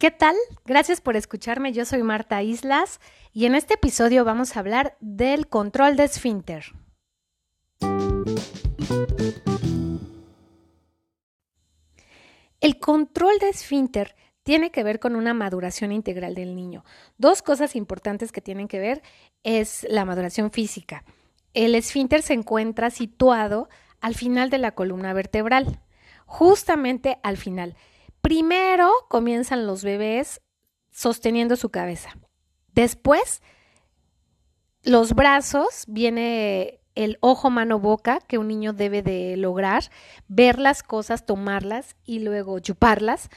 ¿Qué tal? Gracias por escucharme. Yo soy Marta Islas y en este episodio vamos a hablar del control de esfínter. El control de esfínter tiene que ver con una maduración integral del niño. Dos cosas importantes que tienen que ver es la maduración física. El esfínter se encuentra situado al final de la columna vertebral, justamente al final. Primero comienzan los bebés sosteniendo su cabeza. Después, los brazos, viene el ojo, mano, boca que un niño debe de lograr, ver las cosas, tomarlas y luego chuparlas.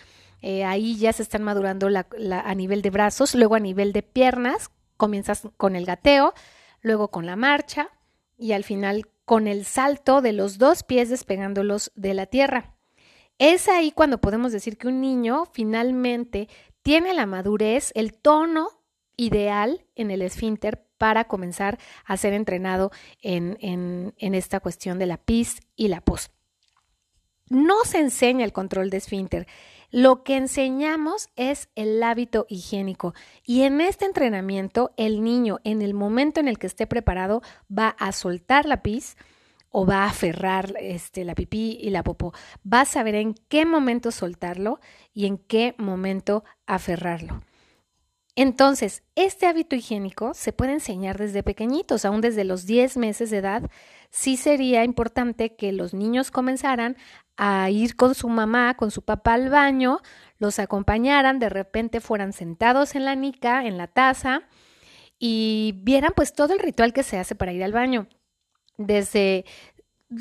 Eh, ahí ya se están madurando a nivel de brazos, luego a nivel de piernas, comienzas con el gateo, luego con la marcha y al final con el salto de los dos pies despegándolos de la tierra. Es ahí cuando podemos decir que un niño finalmente tiene la madurez, el tono ideal en el esfínter para comenzar a ser entrenado en, en, esta cuestión de la pis y la pos. No se enseña el control de esfínter. Lo que enseñamos es el hábito higiénico y en este entrenamiento el niño en el momento en el que esté preparado va a soltar la pis, o va a aferrar este, la pipí y la popó. Va a saber en qué momento soltarlo y en qué momento aferrarlo. Entonces, este hábito higiénico se puede enseñar desde pequeñitos, aún desde los 10 meses de edad. Sí sería importante que los niños comenzaran a ir con su mamá, con su papá al baño, los acompañaran, de repente fueran sentados en la nica, en la taza, y vieran pues todo el ritual que se hace para ir al baño desde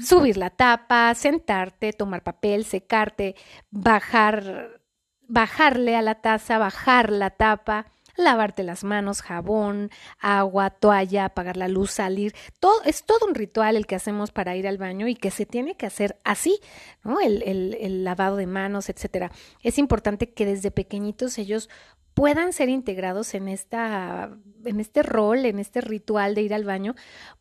subir la tapa, sentarte, tomar papel, secarte, bajar, bajarle a la taza, bajar la tapa, lavarte las manos, jabón, agua, toalla, apagar la luz, salir. Todo, es todo un ritual el que hacemos para ir al baño y que se tiene que hacer así, ¿no? El, el, el lavado de manos, etcétera. Es importante que desde pequeñitos ellos puedan ser integrados en esta en este rol, en este ritual de ir al baño,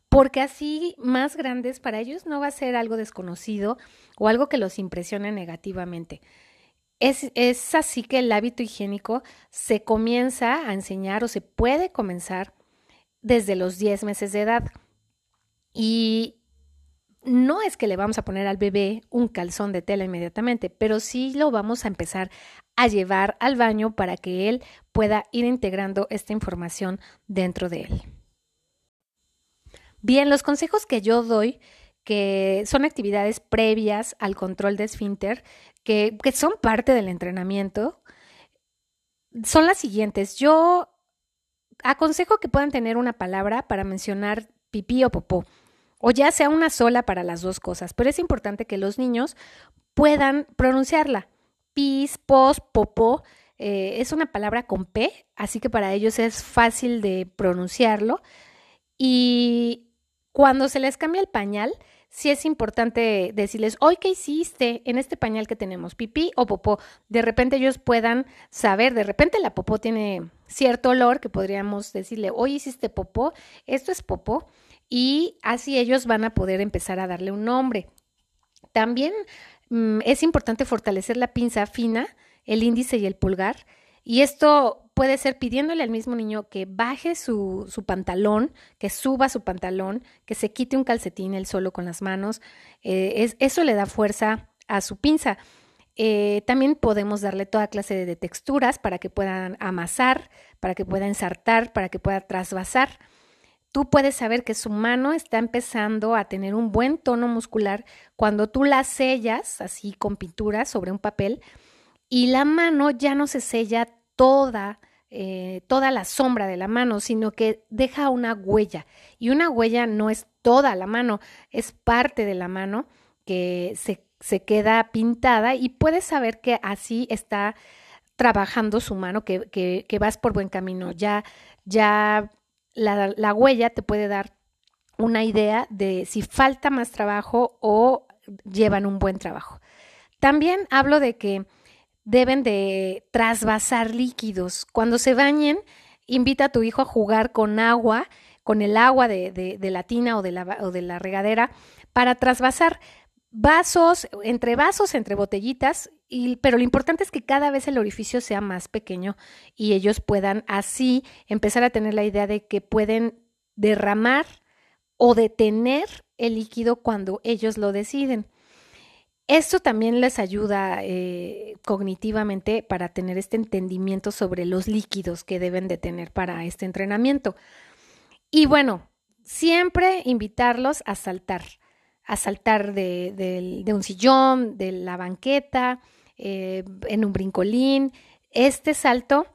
porque así más grandes para ellos no va a ser algo desconocido o algo que los impresione negativamente. Es, es, así que el hábito higiénico se comienza a enseñar o se puede comenzar desde los 10 meses de edad. Y no es que le vamos a poner al bebé un calzón de tela inmediatamente, pero sí lo vamos a empezar a llevar al baño para que él pueda ir integrando esta información dentro de él. Bien, los consejos que yo doy, que son actividades previas al control de esfínter, que, que son parte del entrenamiento, son las siguientes. Yo aconsejo que puedan tener una palabra para mencionar pipí o popó, o ya sea una sola para las dos cosas, pero es importante que los niños puedan pronunciarla. Pis, pos, popó, eh, es una palabra con P, así que para ellos es fácil de pronunciarlo. Y cuando se les cambia el pañal, sí es importante decirles, hoy qué hiciste en este pañal que tenemos, pipí o popó. De repente ellos puedan saber, de repente la popó tiene cierto olor que podríamos decirle, hoy hiciste popó, esto es popó, y así ellos van a poder empezar a darle un nombre. También mm, es importante fortalecer la pinza fina, el índice y el pulgar, y esto puede ser pidiéndole al mismo niño que baje su, su, pantalón, que suba su pantalón, que se quite un calcetín él solo con las manos. Eh, es, eso le da fuerza a su pinza. Eh, también podemos darle toda clase de texturas para que puedan amasar, para que pueda ensartar, para que pueda trasvasar. Tú puedes saber que su mano está empezando a tener un buen tono muscular cuando tú la sellas así con pintura sobre un papel y la mano ya no se sella toda, eh, toda la sombra de la mano, sino que deja una huella. Y una huella no es toda la mano, es parte de la mano que se, se queda pintada y puedes saber que así está trabajando su mano, que, que, que vas por buen camino. Ya, ya la, la huella te puede dar una idea de si falta más trabajo o llevan un buen trabajo. También hablo de que deben de trasvasar líquidos. Cuando se bañen, invita a tu hijo a jugar con agua, con el agua de, de, la tina o de la, o de la regadera, para trasvasar vasos, entre vasos, entre botellitas, pero lo importante es que cada vez el orificio sea más pequeño y ellos puedan así empezar a tener la idea de que pueden derramar o detener el líquido cuando ellos lo deciden. Esto también les ayuda eh, cognitivamente para tener este entendimiento sobre los líquidos que deben de tener para este entrenamiento. Y bueno, siempre invitarlos a saltar, a saltar de, un sillón, de la banqueta, eh, en un brincolín. Este salto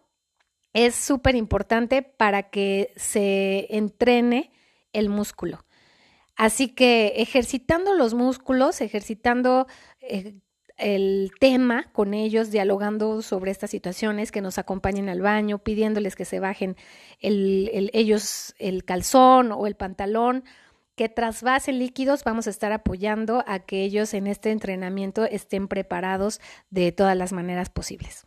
es súper importante para que se entrene el músculo. Así que ejercitando los músculos, ejercitando eh, el tema con ellos, dialogando sobre estas situaciones, que nos acompañen al baño, pidiéndoles que se bajen ellos el calzón o el pantalón, que trasvasen líquidos, vamos a estar apoyando a que ellos en este entrenamiento estén preparados de todas las maneras posibles.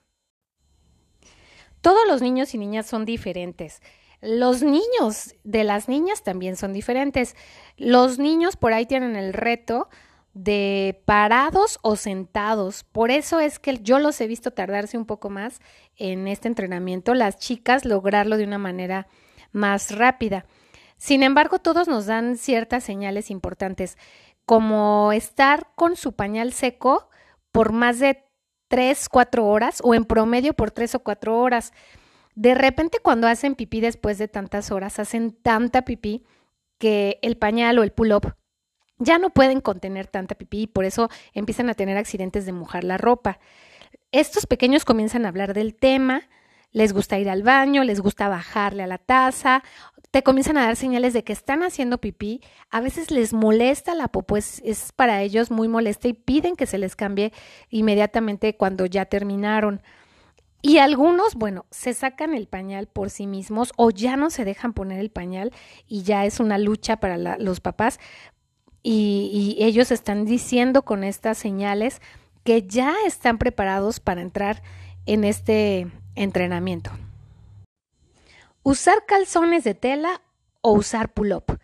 Todos los niños y niñas son diferentes. Los niños de las niñas también son diferentes. Los niños por ahí tienen el reto de parados o sentados. Por eso es que yo los he visto tardarse un poco más en este entrenamiento, las chicas lograrlo de una manera más rápida. Sin embargo, todos nos dan ciertas señales importantes, como estar con su pañal seco por más de 3, 4 horas o en promedio por 3 o 4 horas. De repente cuando hacen pipí después de tantas horas, hacen tanta pipí que el pañal o el pull-up ya no pueden contener tanta pipí y por eso empiezan a tener accidentes de mojar la ropa. Estos pequeños comienzan a hablar del tema, les gusta ir al baño, les gusta bajarle a la taza, te comienzan a dar señales de que están haciendo pipí, a veces les molesta la popó, es, es para ellos muy molesta y piden que se les cambie inmediatamente cuando ya terminaron. Y algunos, bueno, se sacan el pañal por sí mismos o ya no se dejan poner el pañal y ya es una lucha para los papás. Y, y ellos están diciendo con estas señales que ya están preparados para entrar en este entrenamiento. Usar calzones de tela o usar pull-up.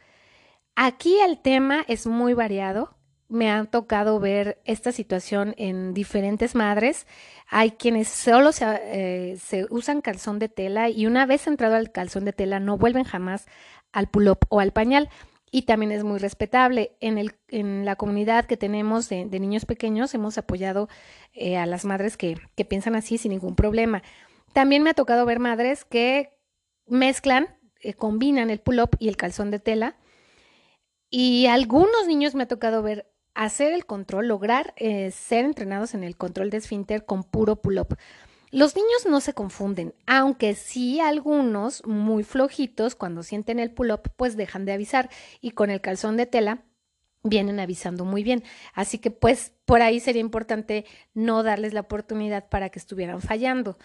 Aquí el tema es muy variado me ha tocado ver esta situación en diferentes madres. Hay quienes solo eh, se, usan calzón de tela y una vez entrado al calzón de tela no vuelven jamás al pull-up o al pañal. Y también es muy respetable. En, el, en la comunidad que tenemos de, niños pequeños hemos apoyado eh, a las madres que, que piensan así sin ningún problema. También me ha tocado ver madres que mezclan, eh, combinan el pull-up y el calzón de tela. Y algunos niños me ha tocado ver hacer el control, lograr eh, ser entrenados en el control de esfínter con puro pull-up. Los niños no se confunden, aunque sí algunos muy flojitos cuando sienten el pull-up pues dejan de avisar y con el calzón de tela vienen avisando muy bien. Así que pues por ahí sería importante no darles la oportunidad para que estuvieran fallando.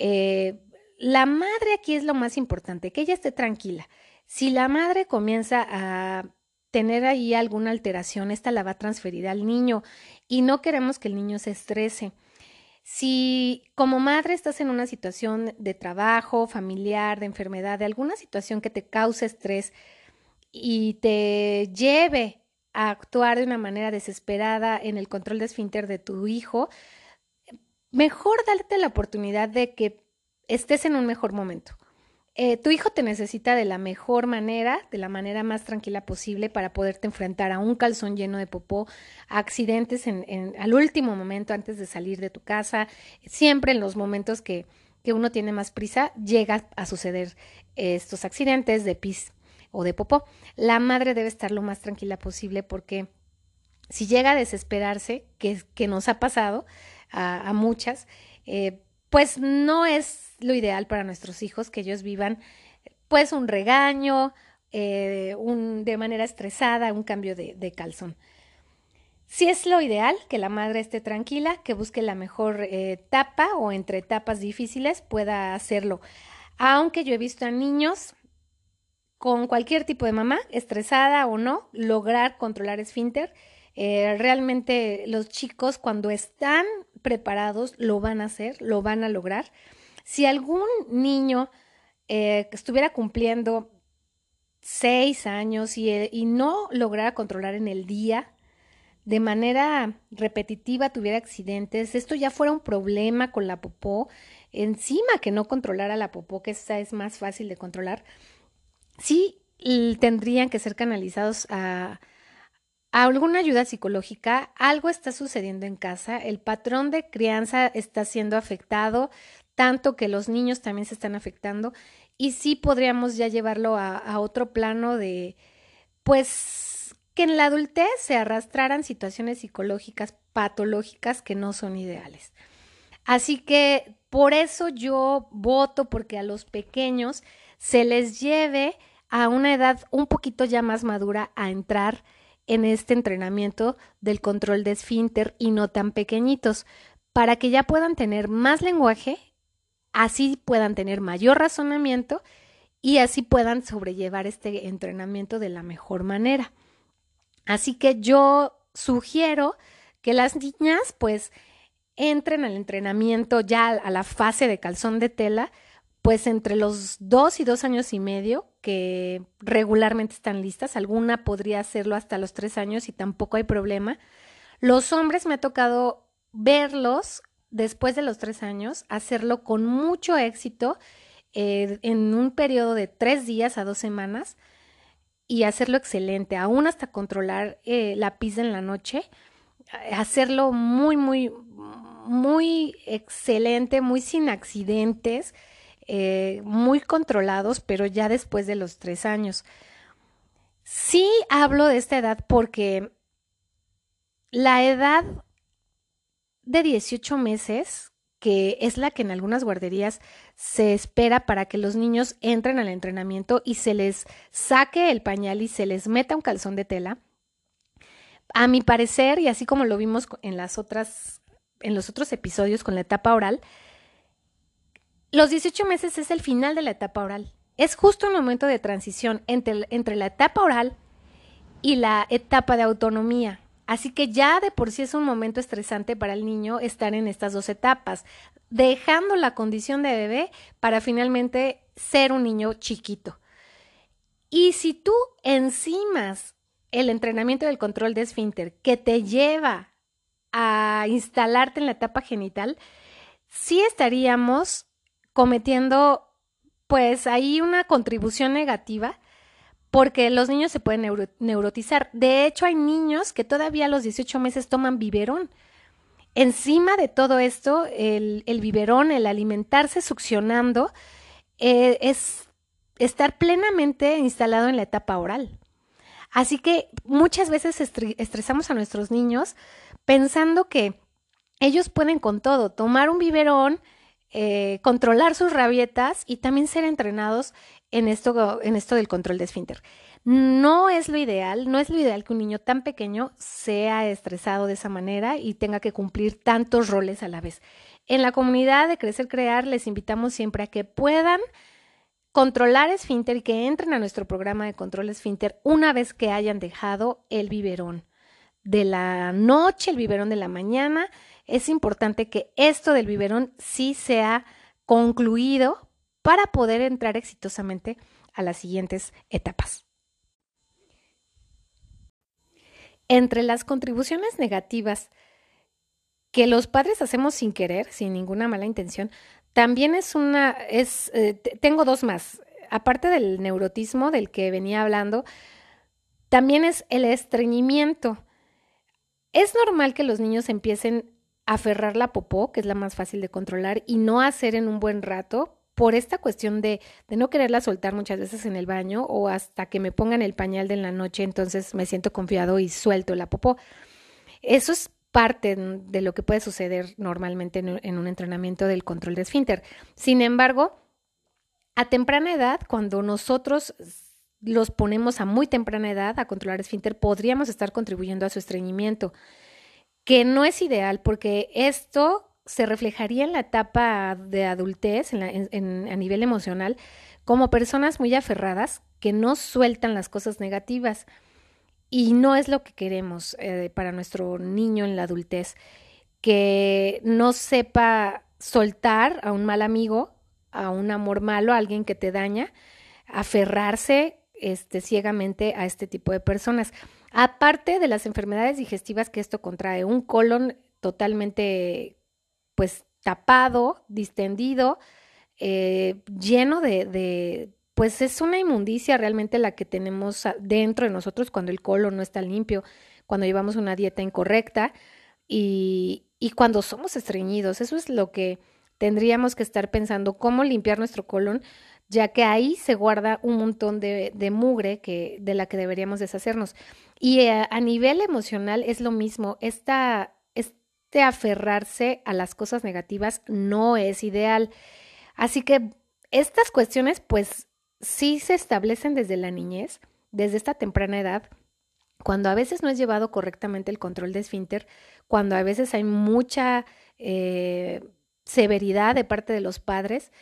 Eh, la madre aquí es lo más importante, que ella esté tranquila. Si la madre comienza a tener ahí alguna alteración, esta la va a transferir al niño y no queremos que el niño se estrese. Si como madre estás en una situación de trabajo, familiar, de enfermedad, de alguna situación que te cause estrés y te lleve a actuar de una manera desesperada en el control de esfínter de tu hijo, mejor darte la oportunidad de que estés en un mejor momento. Eh, tu hijo te necesita de la mejor manera, de la manera más tranquila posible para poderte enfrentar a un calzón lleno de popó, a accidentes en, al último momento antes de salir de tu casa. Siempre en los momentos que, que uno tiene más prisa, llega a suceder estos accidentes de pis o de popó. La madre debe estar lo más tranquila posible porque si llega a desesperarse, que, que nos ha pasado a, muchas, eh, pues no es lo ideal para nuestros hijos que ellos vivan pues un regaño, eh, un, de manera estresada, un cambio de, calzón. Si es lo ideal, que la madre esté tranquila, que busque la mejor eh, etapa o entre etapas difíciles pueda hacerlo. Aunque yo he visto a niños con cualquier tipo de mamá, estresada o no, lograr controlar esfínter. Realmente los chicos cuando están preparados, lo van a hacer, lo van a lograr. Si algún niño eh, estuviera cumpliendo seis años y, y, no lograra controlar en el día, de manera repetitiva tuviera accidentes, esto ya fuera un problema con la popó, encima que no controlara la popó, que esa es más fácil de controlar, sí tendrían que ser canalizados a alguna ayuda psicológica, algo está sucediendo en casa, el patrón de crianza está siendo afectado, tanto que los niños también se están afectando y sí podríamos ya llevarlo a, a otro plano de, pues, que en la adultez se arrastraran situaciones psicológicas patológicas que no son ideales. Así que por eso yo voto porque a los pequeños se les lleve a una edad un poquito ya más madura a entrar en este entrenamiento del control de esfínter y no tan pequeñitos, para que ya puedan tener más lenguaje, así puedan tener mayor razonamiento y así puedan sobrellevar este entrenamiento de la mejor manera. Así que yo sugiero que las niñas pues entren al entrenamiento ya a la fase de calzón de tela, pues entre los dos y dos años y medio, que regularmente están listas. Alguna podría hacerlo hasta los tres años y tampoco hay problema. Los hombres me ha tocado verlos después de los tres años, hacerlo con mucho éxito eh, en un periodo de tres días a dos semanas y hacerlo excelente, aún hasta controlar eh, la pizza en la noche, hacerlo muy, muy, muy excelente, muy sin accidentes eh, muy controlados, pero ya después de los tres años. Sí hablo de esta edad porque la edad de 18 meses, que es la que en algunas guarderías se espera para que los niños entren al entrenamiento y se les saque el pañal y se les meta un calzón de tela, a mi parecer, y así como lo vimos en las otras, en los otros episodios con la etapa oral, los 18 meses es el final de la etapa oral. Es justo un momento de transición entre, entre la etapa oral y la etapa de autonomía. Así que ya de por sí es un momento estresante para el niño estar en estas dos etapas, dejando la condición de bebé para finalmente ser un niño chiquito. Y si tú encimas el entrenamiento del control de esfínter que te lleva a instalarte en la etapa genital, sí estaríamos cometiendo pues ahí una contribución negativa porque los niños se pueden neurotizar. De hecho, hay niños que todavía a los 18 meses toman biberón. Encima de todo esto, el, biberón, el alimentarse succionando, eh, es estar plenamente instalado en la etapa oral. Así que muchas veces estresamos a nuestros niños pensando que ellos pueden con todo, tomar un biberón, eh, controlar sus rabietas y también ser entrenados en esto, en esto del control de esfínter. No es lo ideal, no es lo ideal que un niño tan pequeño sea estresado de esa manera y tenga que cumplir tantos roles a la vez. En la comunidad de Crecer Crear les invitamos siempre a que puedan controlar esfínter y que entren a nuestro programa de control esfínter una vez que hayan dejado el biberón de la noche, el biberón de la mañana es importante que esto del biberón sí sea concluido para poder entrar exitosamente a las siguientes etapas. Entre las contribuciones negativas que los padres hacemos sin querer, sin ninguna mala intención, también es una, eh, tengo dos más. Aparte del neurotismo del que venía hablando, también es el estreñimiento. Es normal que los niños empiecen aferrar la popó, que es la más fácil de controlar, y no hacer en un buen rato por esta cuestión de, de, no quererla soltar muchas veces en el baño o hasta que me pongan el pañal de la noche, entonces me siento confiado y suelto la popó. Eso es parte de lo que puede suceder normalmente en, en un entrenamiento del control de esfínter. Sin embargo, a temprana edad, cuando nosotros los ponemos a muy temprana edad a controlar esfínter, podríamos estar contribuyendo a su estreñimiento que no es ideal porque esto se reflejaría en la etapa de adultez, en a nivel emocional, como personas muy aferradas que no sueltan las cosas negativas. Y no es lo que queremos eh, para nuestro niño en la adultez, que no sepa soltar a un mal amigo, a un amor malo, a alguien que te daña, aferrarse este, ciegamente a este tipo de personas. Aparte de las enfermedades digestivas que esto contrae, un colon totalmente pues tapado, distendido, eh, lleno de, pues es una inmundicia realmente la que tenemos dentro de nosotros cuando el colon no está limpio, cuando llevamos una dieta incorrecta y cuando somos estreñidos. Eso es lo que tendríamos que estar pensando, cómo limpiar nuestro colon, ya que ahí se guarda un montón de, mugre que, de la que deberíamos deshacernos. Y a, a nivel emocional es lo mismo, este aferrarse a las cosas negativas no es ideal. Así que estas cuestiones pues sí se establecen desde la niñez, desde esta temprana edad, cuando a veces no es llevado correctamente el control de esfínter, cuando a veces hay mucha eh, severidad de parte de los padres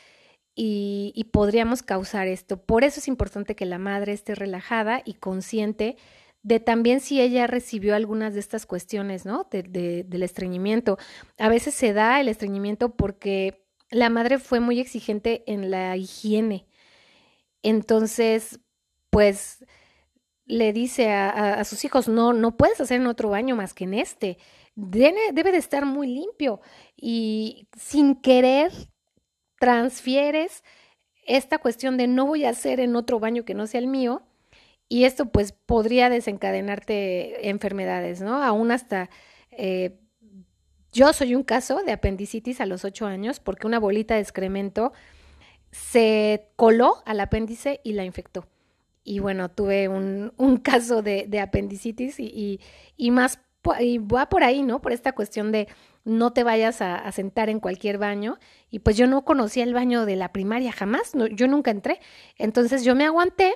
y, podríamos causar esto. Por eso es importante que la madre esté relajada y consciente de también si ella recibió algunas de estas cuestiones, ¿no? De, de, del estreñimiento. A veces se da el estreñimiento porque la madre fue muy exigente en la higiene entonces, pues le dice a, sus hijos, no, no puedes hacer en otro baño más que en este. Debe de estar muy limpio. Y sin querer, transfieres esta cuestión de no voy a hacer en otro baño que no sea el mío. Y esto pues podría desencadenarte enfermedades, ¿no? Aún hasta... Eh, yo soy un caso de apendicitis a los ocho años porque una bolita de excremento se coló al apéndice y la infectó. Y bueno, tuve un, un caso de, de apendicitis y, y, y, más, y va por ahí, ¿no? Por esta cuestión de no te vayas a, sentar en cualquier baño. Y pues yo no conocía el baño de la primaria, jamás, yo nunca entré. Entonces yo me aguanté.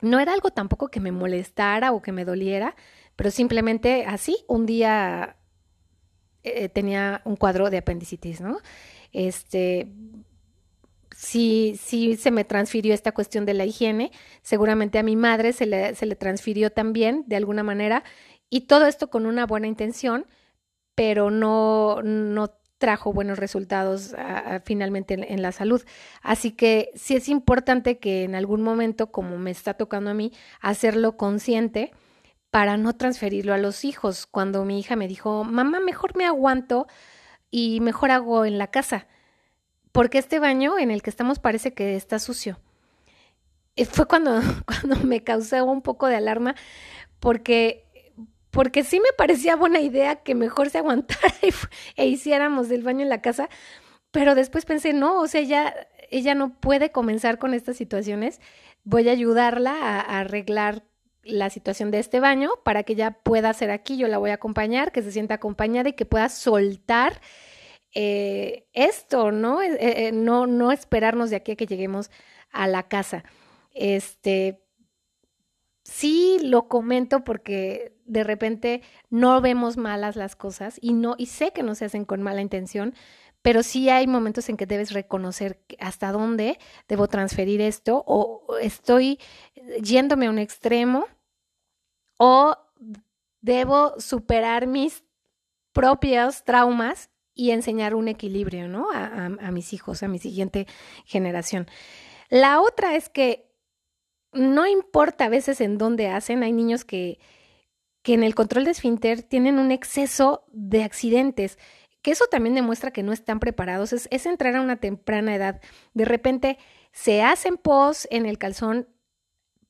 No era algo tampoco que me molestara o que me doliera, pero simplemente así, un día eh, tenía un cuadro de apendicitis, ¿no? Este, sí, sí se me transfirió esta cuestión de la higiene, seguramente a mi madre se le, se le transfirió también de alguna manera, y todo esto con una buena intención, pero no, no trajo buenos resultados finalmente en, en, la salud. Así que sí es importante que en algún momento, como me está tocando a mí, hacerlo consciente para no transferirlo a los hijos. Cuando mi hija me dijo, mamá, mejor me aguanto y mejor hago en la casa porque este baño en el que estamos parece que está sucio. Y fue cuando, cuando me causó un poco de alarma, porque, porque sí me parecía buena idea que mejor se aguantara y, e hiciéramos el baño en la casa, pero después pensé, no, o sea, ella, ella no puede comenzar con estas situaciones, voy a ayudarla a, arreglar la situación de este baño para que ella pueda hacer aquí, yo la voy a acompañar, que se sienta acompañada y que pueda soltar eh, esto, ¿no? Eh, eh, no, no esperarnos de aquí a que lleguemos a la casa. Este, sí lo comento porque de repente no vemos malas las cosas y no, y sé que no se hacen con mala intención, pero sí hay momentos en que debes reconocer hasta dónde debo transferir esto o estoy yéndome a un extremo o debo superar mis propios traumas y enseñar un equilibrio, ¿no? A, a, a, mis hijos, a mi siguiente generación. La otra es que no importa a veces en dónde hacen, hay niños que, que en el control de esfínter tienen un exceso de accidentes, que eso también demuestra que no están preparados, es, es entrar a una temprana edad. De repente se hacen pos en el calzón,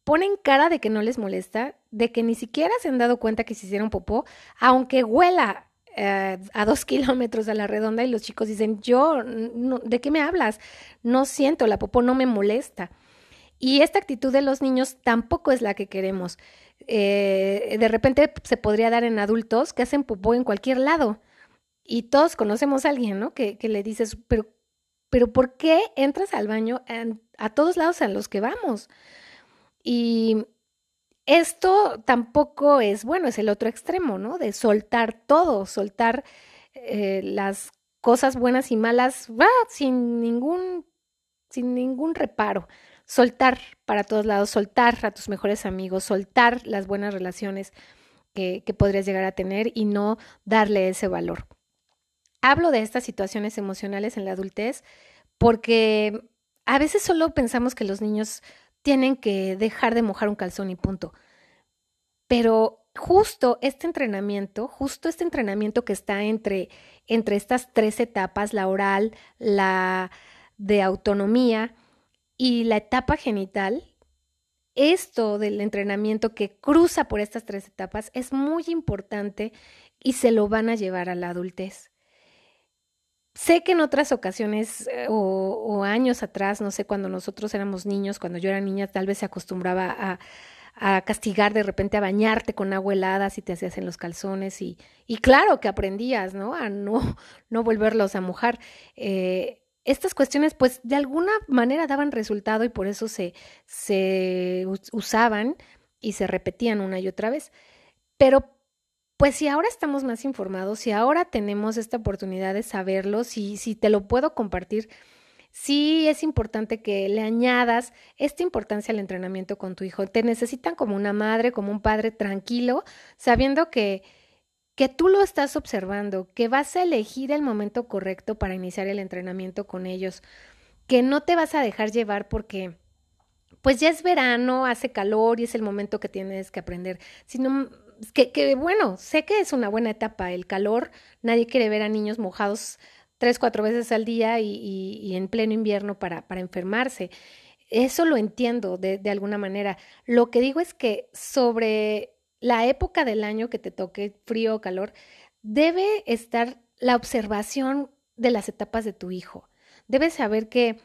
ponen cara de que no les molesta, de que ni siquiera se han dado cuenta que se hicieron popó, aunque huela eh, a dos kilómetros a la redonda y los chicos dicen, yo, no, ¿de qué me hablas? No siento, la popó no me molesta. Y esta actitud de los niños tampoco es la que queremos. Eh, de repente se podría dar en adultos que hacen popó en cualquier lado. Y todos conocemos a alguien, ¿no? Que, que le dices, pero, pero ¿por qué entras al baño a todos lados a los que vamos? Y esto tampoco es bueno, es el otro extremo, ¿no? De soltar todo, soltar eh, las cosas buenas y malas sin ningún, sin ningún reparo. Soltar para todos lados, soltar a tus mejores amigos, soltar las buenas relaciones que, que podrías llegar a tener y no darle ese valor. Hablo de estas situaciones emocionales en la adultez porque a veces solo pensamos que los niños tienen que dejar de mojar un calzón y punto. pero justo este entrenamiento, justo este entrenamiento que está entre, entre estas tres etapas, la oral, la de autonomía y la etapa genital, esto del entrenamiento que cruza por estas tres etapas es muy importante y se lo van a llevar a la adultez. Sé que en otras ocasiones eh, o, años atrás, no sé, cuando nosotros éramos niños, cuando yo era niña, tal vez se acostumbraba a, castigar de repente a bañarte con agua helada si te hacías en los calzones y, y claro que aprendías, ¿no? A no, no volverlos a mojar. Eh, estas cuestiones pues de alguna manera daban resultado y por eso se, se usaban y se repetían una y otra vez. Pero pues si ahora estamos más informados, si ahora tenemos esta oportunidad de saberlo, si, si te lo puedo compartir, sí es importante que le añadas esta importancia al entrenamiento con tu hijo. Te necesitan como una madre, como un padre tranquilo, sabiendo que, que tú lo estás observando, que vas a elegir el momento correcto para iniciar el entrenamiento con ellos, que no te vas a dejar llevar porque pues ya es verano, hace calor y es el momento que tienes que aprender, sino que, que, bueno, sé que es una buena etapa el calor, nadie quiere ver a niños mojados tres, cuatro veces al día y, en pleno invierno para, enfermarse. Eso lo entiendo de alguna manera. Lo que digo es que sobre la época del año que te toque, frío o calor, debe estar la observación de las etapas de tu hijo. Debes saber que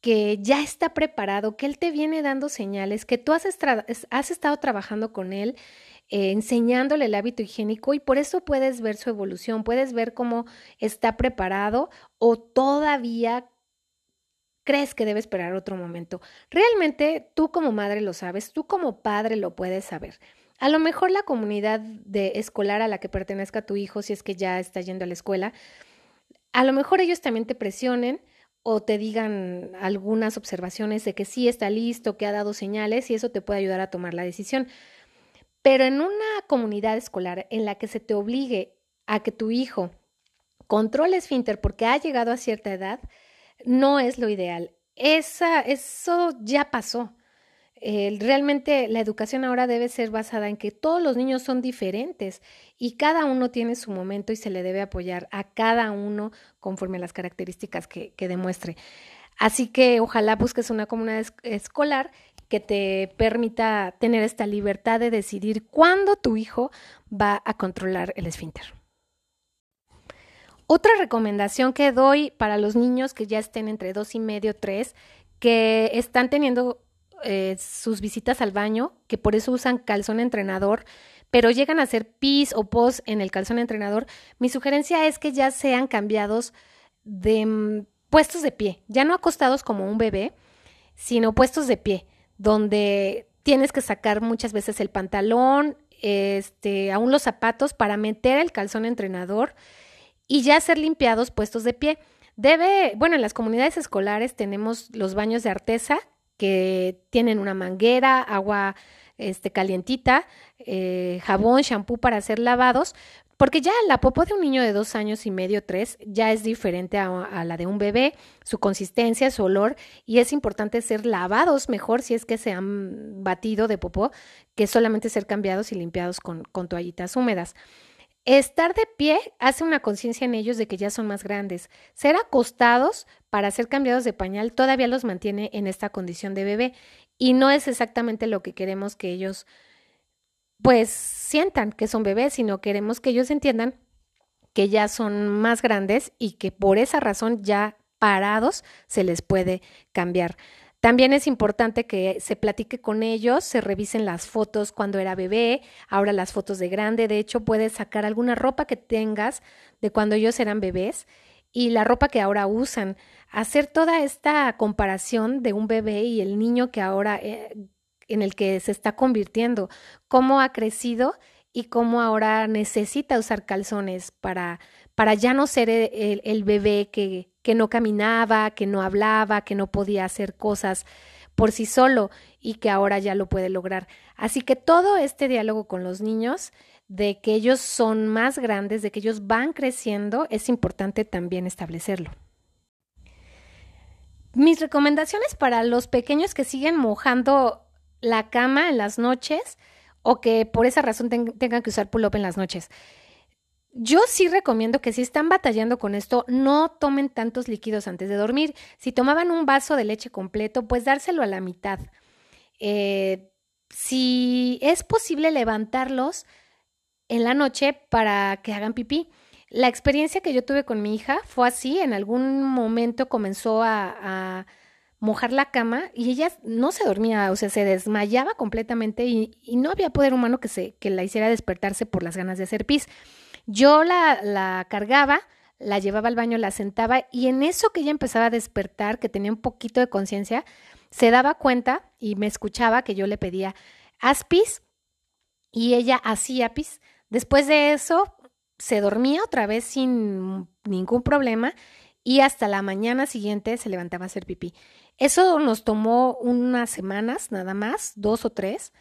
que ya está preparado, que él te viene dando señales, que tú has, estado trabajando con él, eh, enseñándole el hábito higiénico y por eso puedes ver su evolución, puedes ver cómo está preparado o todavía crees que debe esperar otro momento. Realmente tú como madre lo sabes, tú como padre lo puedes saber. A lo mejor la comunidad de escolar a la que pertenezca tu hijo, si es que ya está yendo a la escuela, a lo mejor ellos también te presionen o te digan algunas observaciones de que sí está listo, que ha dado señales y eso te puede ayudar a tomar la decisión. Pero en una comunidad escolar en la que se te obligue a que tu hijo controle esfínter porque ha llegado a cierta edad, no es lo ideal. Esa, eso ya pasó realmente la educación ahora debe ser basada en que todos los niños son diferentes y cada uno tiene su momento y se le debe apoyar a cada uno conforme a las características que, demuestre. Así que ojalá busques una comunidad escolar que te permita tener esta libertad de decidir cuándo tu hijo va a controlar el esfínter. Otra recomendación que doy para los niños que ya estén entre dos y medio, tres, que están teniendo eh, sus visitas al baño, que por eso usan calzón entrenador, pero llegan a hacer pis o pos en el calzón entrenador, mi sugerencia es que ya sean cambiados de mm, puestos de pie, ya no acostados como un bebé, sino puestos de pie, donde tienes que sacar muchas veces el pantalón, este, aún los zapatos para meter el calzón entrenador y ya ser limpiados puestos de pie. Debe, bueno, en las comunidades escolares tenemos los baños de artesa que tienen una manguera, agua este, calientita, eh, jabón, shampoo para hacer lavados, porque ya la popó de un niño de dos años y medio, tres, ya es diferente a, la de un bebé, su consistencia, su olor, y es importante ser lavados mejor si es que se han batido de popó, que solamente ser cambiados y limpiados con, con toallitas húmedas. Estar de pie hace una conciencia en ellos de que ya son más grandes. Ser acostados para ser cambiados de pañal todavía los mantiene en esta condición de bebé y no es exactamente lo que queremos que ellos pues sientan que son bebés, sino queremos que ellos entiendan que ya son más grandes y que por esa razón ya parados se les puede cambiar. También es importante que se platique con ellos, se revisen las fotos cuando era bebé, ahora las fotos de grande. De hecho, puedes sacar alguna ropa que tengas de cuando ellos eran bebés y la ropa que ahora usan. Hacer toda esta comparación de un bebé y el niño que ahora eh, en el que se está convirtiendo, cómo ha crecido y cómo ahora necesita usar calzones para, para ya no ser el, el bebé que, que no caminaba, que no hablaba, que no podía hacer cosas por sí solo y que ahora ya lo puede lograr. Así que todo este diálogo con los niños, de que ellos son más grandes, de que ellos van creciendo, es importante también establecerlo. Mis recomendaciones para los pequeños que siguen mojando la cama en las noches o que por esa razón tengan que usar pull-up en las noches. Yo sí recomiendo que si están batallando con esto, no tomen tantos líquidos antes de dormir. Si tomaban un vaso de leche completo, pues dárselo a la mitad. Eh, si es posible levantarlos en la noche para que hagan pipí. La experiencia que yo tuve con mi hija fue así, en algún momento comenzó a, mojar la cama y ella no se dormía, o sea, se desmayaba completamente y, no había poder humano que, se, que la hiciera despertarse por las ganas de hacer pis. Yo la, la cargaba, la llevaba al baño, la sentaba y en eso que ella empezaba a despertar, que tenía un poquito de conciencia, se daba cuenta y me escuchaba que yo le pedía, haz pis y ella hacía pis. Después de eso, se dormía otra vez sin ningún problema y hasta la mañana siguiente se levantaba a hacer pipí. Eso nos tomó unas semanas nada más, dos o tres,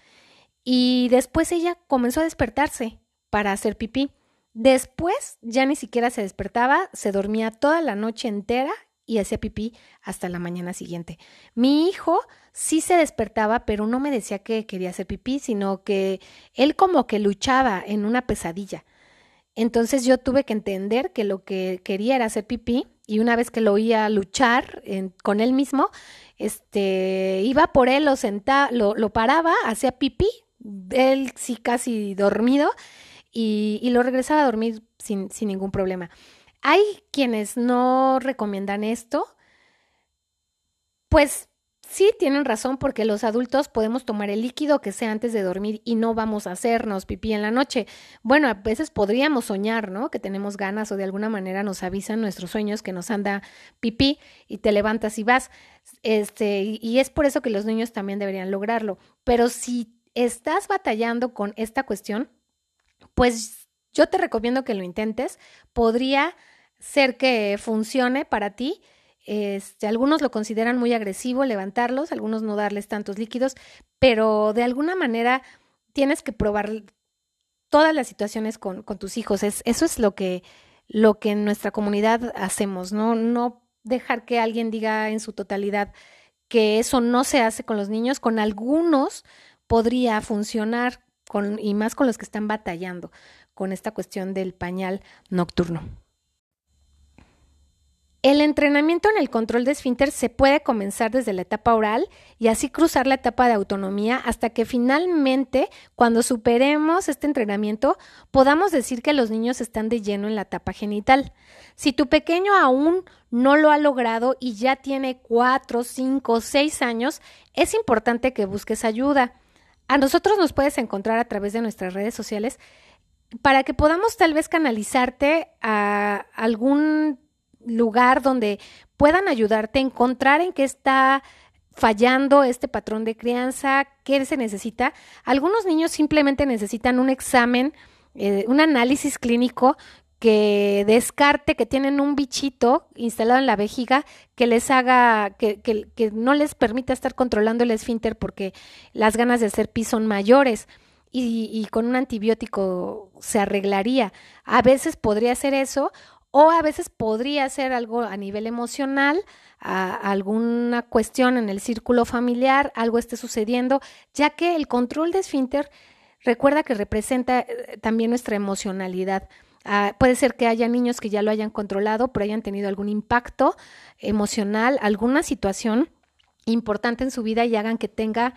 y después ella comenzó a despertarse para hacer pipí. Después ya ni siquiera se despertaba, se dormía toda la noche entera y hacía pipí hasta la mañana siguiente. Mi hijo sí se despertaba, pero no me decía que quería hacer pipí, sino que él como que luchaba en una pesadilla. Entonces yo tuve que entender que lo que quería era hacer pipí y una vez que lo oía luchar con él mismo, este, iba por él, lo sentaba, lo, lo paraba, hacía pipí, él sí casi dormido y, y lo regresaba a dormir sin, sin ningún problema. Hay quienes no recomiendan esto, pues Sí, tienen razón porque los adultos podemos tomar el líquido que sea antes de dormir y no vamos a hacernos pipí en la noche. Bueno, a veces podríamos soñar, ¿no? Que tenemos ganas o de alguna manera nos avisan nuestros sueños que nos anda pipí y te levantas y vas. Este, y es por eso que los niños también deberían lograrlo. Pero si estás batallando con esta cuestión, pues yo te recomiendo que lo intentes. Podría ser que funcione para ti este, algunos lo consideran muy agresivo levantarlos, algunos no darles tantos líquidos, pero de alguna manera tienes que probar todas las situaciones con, con tus hijos. Es, eso es lo que, lo que en nuestra comunidad hacemos, ¿no? No dejar que alguien diga en su totalidad que eso no se hace con los niños, con algunos podría funcionar, con, y más con los que están batallando con esta cuestión del pañal nocturno. El entrenamiento en el control de esfínter se puede comenzar desde la etapa oral y así cruzar la etapa de autonomía hasta que finalmente, cuando superemos este entrenamiento, podamos decir que los niños están de lleno en la etapa genital. Si tu pequeño aún no lo ha logrado y ya tiene 4, 5, 6 años, es importante que busques ayuda. A nosotros nos puedes encontrar a través de nuestras redes sociales para que podamos tal vez canalizarte a algún lugar donde puedan ayudarte a encontrar en qué está fallando este patrón de crianza, qué se necesita. Algunos niños simplemente necesitan un examen, eh, un análisis clínico que descarte que tienen un bichito instalado en la vejiga que les haga, que, que, no les permita estar controlando el esfínter porque las ganas de hacer pis son mayores. Y, y, con un antibiótico se arreglaría. A veces podría ser eso, o a veces podría ser algo a nivel emocional, alguna cuestión en el círculo familiar, algo esté sucediendo, ya que el control de esfínter recuerda que representa eh, también nuestra emocionalidad. Ah, puede ser que haya niños que ya lo hayan controlado, pero hayan tenido algún impacto emocional, alguna situación importante en su vida y hagan que tenga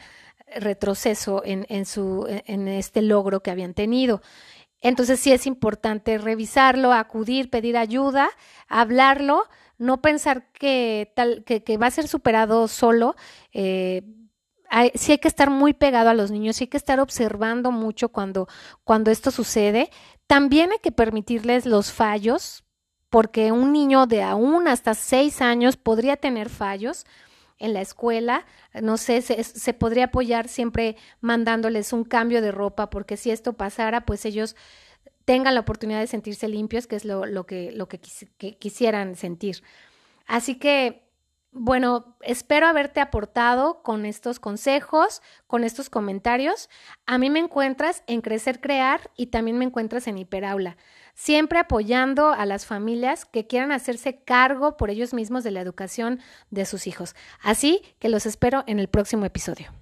retroceso en, en, su, en este logro que habían tenido. Entonces sí es importante revisarlo, acudir, pedir ayuda, hablarlo, no pensar que, tal, que, va a ser superado solo. Eh, sí hay que estar muy pegado a los niños, sí hay que estar observando mucho cuando, cuando esto sucede. También hay que permitirles los fallos, porque un niño de aún hasta seis años podría tener fallos en la escuela, no sé, se, podría apoyar siempre mandándoles un cambio de ropa, porque si esto pasara, pues ellos tengan la oportunidad de sentirse limpios, que es lo, lo que, lo que, quisieran sentir. Así que, bueno, espero haberte aportado con estos consejos, con estos comentarios. A mí me encuentras en Crecer Crear y también me encuentras en Hiperaula siempre apoyando a las familias que quieran hacerse cargo por ellos mismos de la educación de sus hijos. Así que los espero en el próximo episodio.